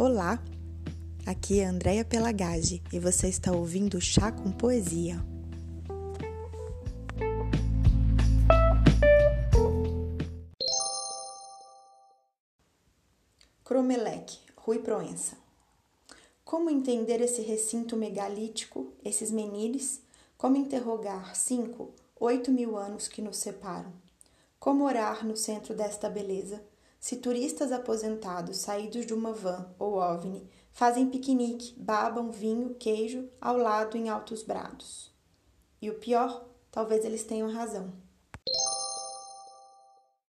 Olá! Aqui é Andréia Pelagage e você está ouvindo Chá com Poesia. Cromeleque, Rui Proença. Como entender esse recinto megalítico, esses menires? Como interrogar cinco, oito mil anos que nos separam? Como orar no centro desta beleza? Se turistas aposentados saídos de uma van ou ovni fazem piquenique, babam vinho, queijo ao lado em altos brados. E o pior, talvez eles tenham razão.